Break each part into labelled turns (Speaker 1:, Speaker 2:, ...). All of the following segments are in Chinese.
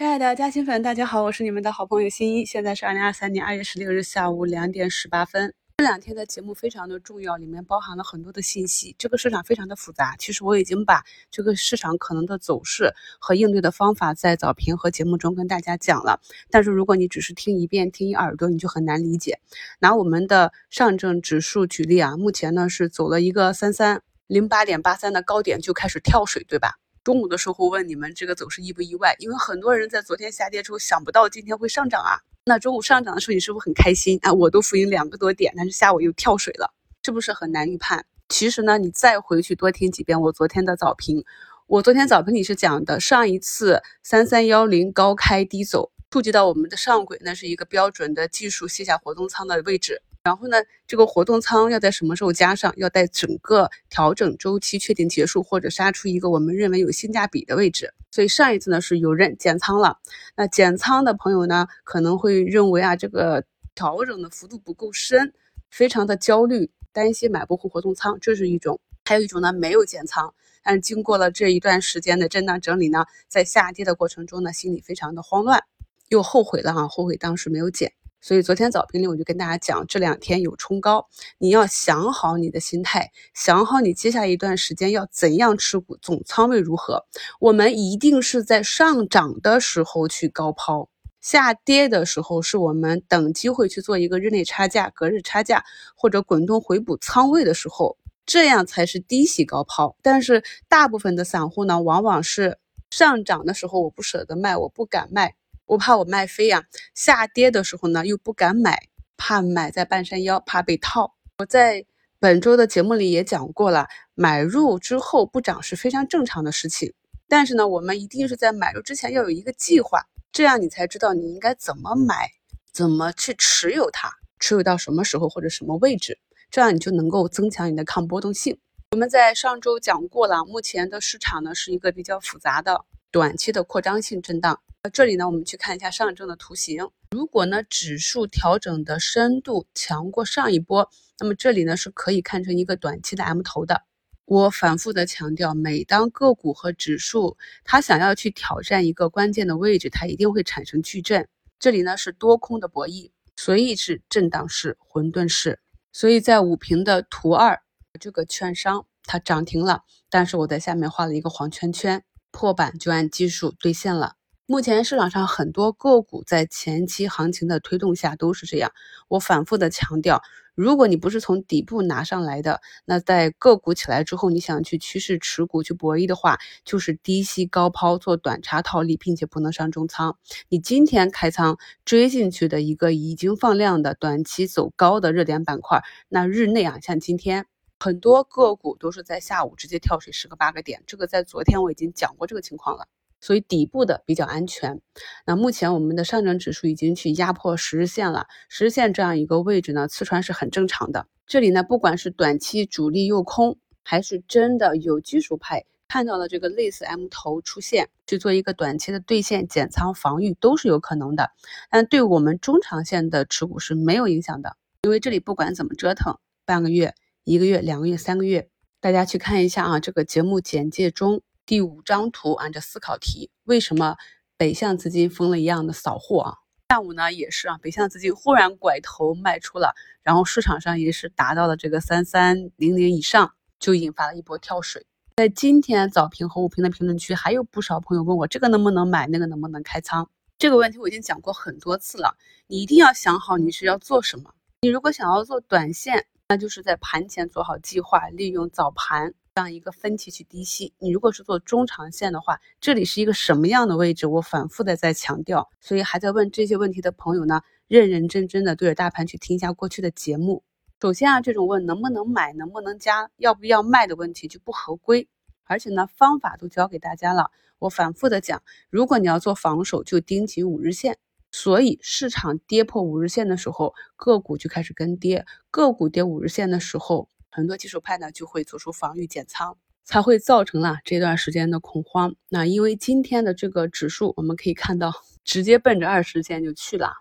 Speaker 1: 亲爱的嘉兴粉，大家好，我是你们的好朋友新一。现在是二零二三年二月十六日下午两点十八分。这两天的节目非常的重要，里面包含了很多的信息。这个市场非常的复杂，其实我已经把这个市场可能的走势和应对的方法在早评和节目中跟大家讲了。但是如果你只是听一遍、听一耳朵，你就很难理解。拿我们的上证指数举例啊，目前呢是走了一个三三零八点八三的高点就开始跳水，对吧？中午的时候问你们这个走势意不意外？因为很多人在昨天下跌之后想不到今天会上涨啊。那中午上涨的时候，你是不是很开心啊？我都浮盈两个多点，但是下午又跳水了，是不是很难预判？其实呢，你再回去多听几遍我昨天的早评，我昨天早评里是讲的，上一次三三幺零高开低走，触及到我们的上轨，那是一个标准的技术卸下活动仓的位置。然后呢，这个活动仓要在什么时候加上？要在整个调整周期确定结束，或者杀出一个我们认为有性价比的位置。所以上一次呢是有人减仓了，那减仓的朋友呢可能会认为啊这个调整的幅度不够深，非常的焦虑，担心买不回活动仓，这是一种；还有一种呢没有减仓，但是经过了这一段时间的震荡整理呢，在下跌的过程中呢心里非常的慌乱，又后悔了啊，后悔当时没有减。所以昨天早评里我就跟大家讲，这两天有冲高，你要想好你的心态，想好你接下来一段时间要怎样持股，总仓位如何。我们一定是在上涨的时候去高抛，下跌的时候是我们等机会去做一个日内差价、隔日差价或者滚动回补仓位的时候，这样才是低吸高抛。但是大部分的散户呢，往往是上涨的时候我不舍得卖，我不敢卖。我怕我卖飞呀，下跌的时候呢又不敢买，怕买在半山腰，怕被套。我在本周的节目里也讲过了，买入之后不涨是非常正常的事情。但是呢，我们一定是在买入之前要有一个计划，这样你才知道你应该怎么买，怎么去持有它，持有到什么时候或者什么位置，这样你就能够增强你的抗波动性。我们在上周讲过了，目前的市场呢是一个比较复杂的短期的扩张性震荡。这里呢，我们去看一下上证的图形。如果呢指数调整的深度强过上一波，那么这里呢是可以看成一个短期的 M 头的。我反复的强调，每当个股和指数它想要去挑战一个关键的位置，它一定会产生巨震。这里呢是多空的博弈，所以是震荡式、混沌式。所以在五平的图二，这个券商它涨停了，但是我在下面画了一个黄圈圈，破板就按技术兑现了。目前市场上很多个股在前期行情的推动下都是这样。我反复的强调，如果你不是从底部拿上来的，那在个股起来之后，你想去趋势持股去博弈的话，就是低吸高抛做短差套利，并且不能上中仓。你今天开仓追进去的一个已经放量的短期走高的热点板块，那日内啊，像今天很多个股都是在下午直接跳水十个八个点，这个在昨天我已经讲过这个情况了。所以底部的比较安全。那目前我们的上证指数已经去压迫十日线了，十日线这样一个位置呢，刺穿是很正常的。这里呢，不管是短期主力诱空，还是真的有技术派看到了这个类似 M 头出现，去做一个短期的兑现减仓防御，都是有可能的。但对我们中长线的持股是没有影响的，因为这里不管怎么折腾，半个月、一个月、两个月、三个月，大家去看一下啊，这个节目简介中。第五张图按照思考题，为什么北向资金疯了一样的扫货啊？下午呢也是啊，北向资金忽然拐头卖出了，然后市场上也是达到了这个三三零零以上，就引发了一波跳水。在今天早评和午评的评论区，还有不少朋友问我这个能不能买，那个能不能开仓？这个问题我已经讲过很多次了，你一定要想好你是要做什么。你如果想要做短线，那就是在盘前做好计划，利用早盘。这样一个分歧去低吸，你如果是做中长线的话，这里是一个什么样的位置？我反复的在强调，所以还在问这些问题的朋友呢，认认真真的对着大盘去听一下过去的节目。首先啊，这种问能不能买、能不能加、要不要卖的问题就不合规，而且呢，方法都教给大家了。我反复的讲，如果你要做防守，就盯紧五日线。所以市场跌破五日线的时候，个股就开始跟跌；个股跌五日线的时候。很多技术派呢就会做出防御减仓，才会造成了这段时间的恐慌。那因为今天的这个指数，我们可以看到直接奔着二十线就去了，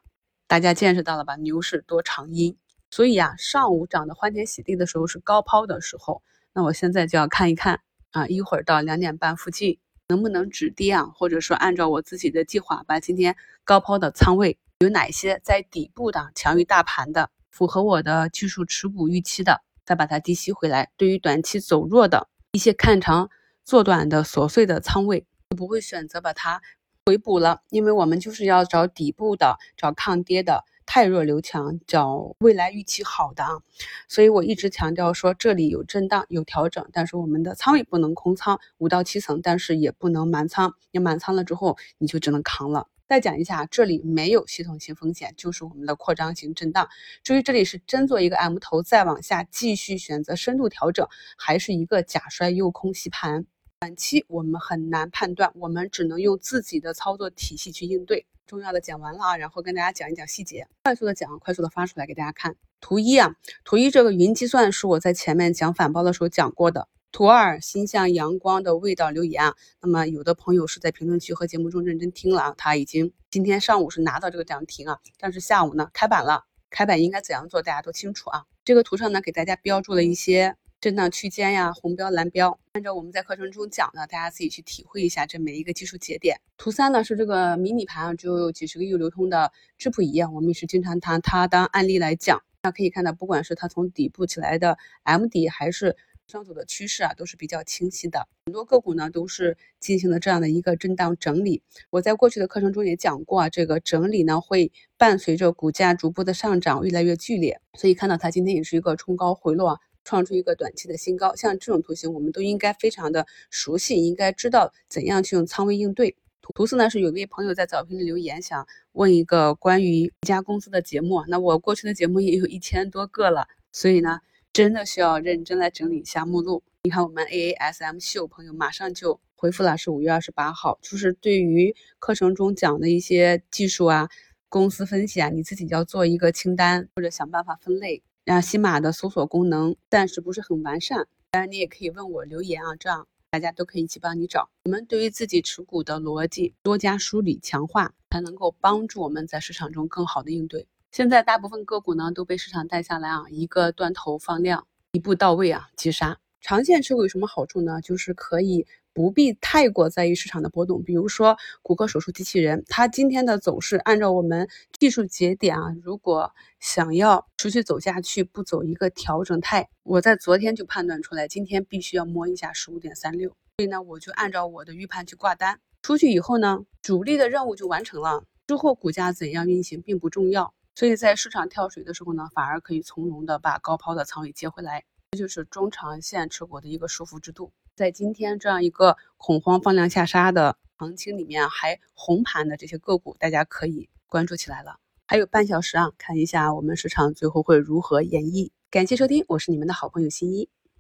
Speaker 1: 大家见识到了吧？牛市多长阴。所以呀，上午涨得欢天喜地的时候是高抛的时候，那我现在就要看一看啊，一会儿到两点半附近能不能止跌啊？或者说按照我自己的计划，把今天高抛的仓位有哪些在底部的强于大盘的，符合我的技术持股预期的，再把它低吸回来。对于短期走弱的一些看长做短的琐碎的仓位，不会选择把它回补了，因为我们就是要找底部的，找抗跌的。太弱留强，找未来预期好的啊，所以我一直强调说这里有震荡有调整，但是我们的仓位不能空仓五到七层，但是也不能满仓，你满仓了之后你就只能扛了。再讲一下，这里没有系统性风险，就是我们的扩张型震荡。至于这里是真做一个 M 头再往下继续选择深度调整，还是一个假摔诱空洗盘，短期我们很难判断，我们只能用自己的操作体系去应对。重要的讲完了啊，然后跟大家讲一讲细节，快速的讲，快速的发出来给大家看。图一啊，图一这个云计算是我在前面讲反包的时候讲过的。图二，心向阳光的味道留言啊，那么有的朋友是在评论区和节目中认真听了啊，他已经今天上午是拿到这个涨停啊，但是下午呢开板了，开板应该怎样做，大家都清楚啊。这个图上呢给大家标注了一些。震荡区间呀，红标蓝标，按照我们在课程中讲的，大家自己去体会一下这每一个技术节点。图三呢是这个迷你盘啊，只有几十个亿流通的智普仪啊，我们也是经常拿它当案例来讲。那可以看到，不管是它从底部起来的 M 底，还是上走的趋势啊，都是比较清晰的。很多个股呢都是进行了这样的一个震荡整理。我在过去的课程中也讲过啊，这个整理呢会伴随着股价逐步的上涨越来越剧烈，所以看到它今天也是一个冲高回落啊。创出一个短期的新高，像这种图形，我们都应该非常的熟悉，应该知道怎样去用仓位应对。图四呢是有一位朋友在早评里留言，想问一个关于一家公司的节目，那我过去的节目也有一千多个了，所以呢，真的需要认真来整理一下目录。你看我们 A A S M 秀朋友马上就回复了，是五月二十八号，就是对于课程中讲的一些技术啊、公司分析啊，你自己要做一个清单，或者想办法分类。然后西马的搜索功能暂时不是很完善，当然你也可以问我留言啊，这样大家都可以一起帮你找。我们对于自己持股的逻辑多加梳理强化，才能够帮助我们在市场中更好的应对。现在大部分个股呢都被市场带下来啊，一个断头放量，一步到位啊击杀。长线持股有什么好处呢？就是可以。不必太过在意市场的波动，比如说谷歌手术机器人，它今天的走势，按照我们技术节点啊，如果想要持续走下去，不走一个调整态，我在昨天就判断出来，今天必须要摸一下十五点三六，所以呢，我就按照我的预判去挂单，出去以后呢，主力的任务就完成了，之后股价怎样运行并不重要，所以在市场跳水的时候呢，反而可以从容的把高抛的仓位接回来，这就是中长线持股的一个舒服之度。在今天这样一个恐慌放量下杀的行情里面，还红盘的这些个股，大家可以关注起来了。还有半小时啊，看一下我们市场最后会如何演绎。感谢收听，我是你们的好朋友新一。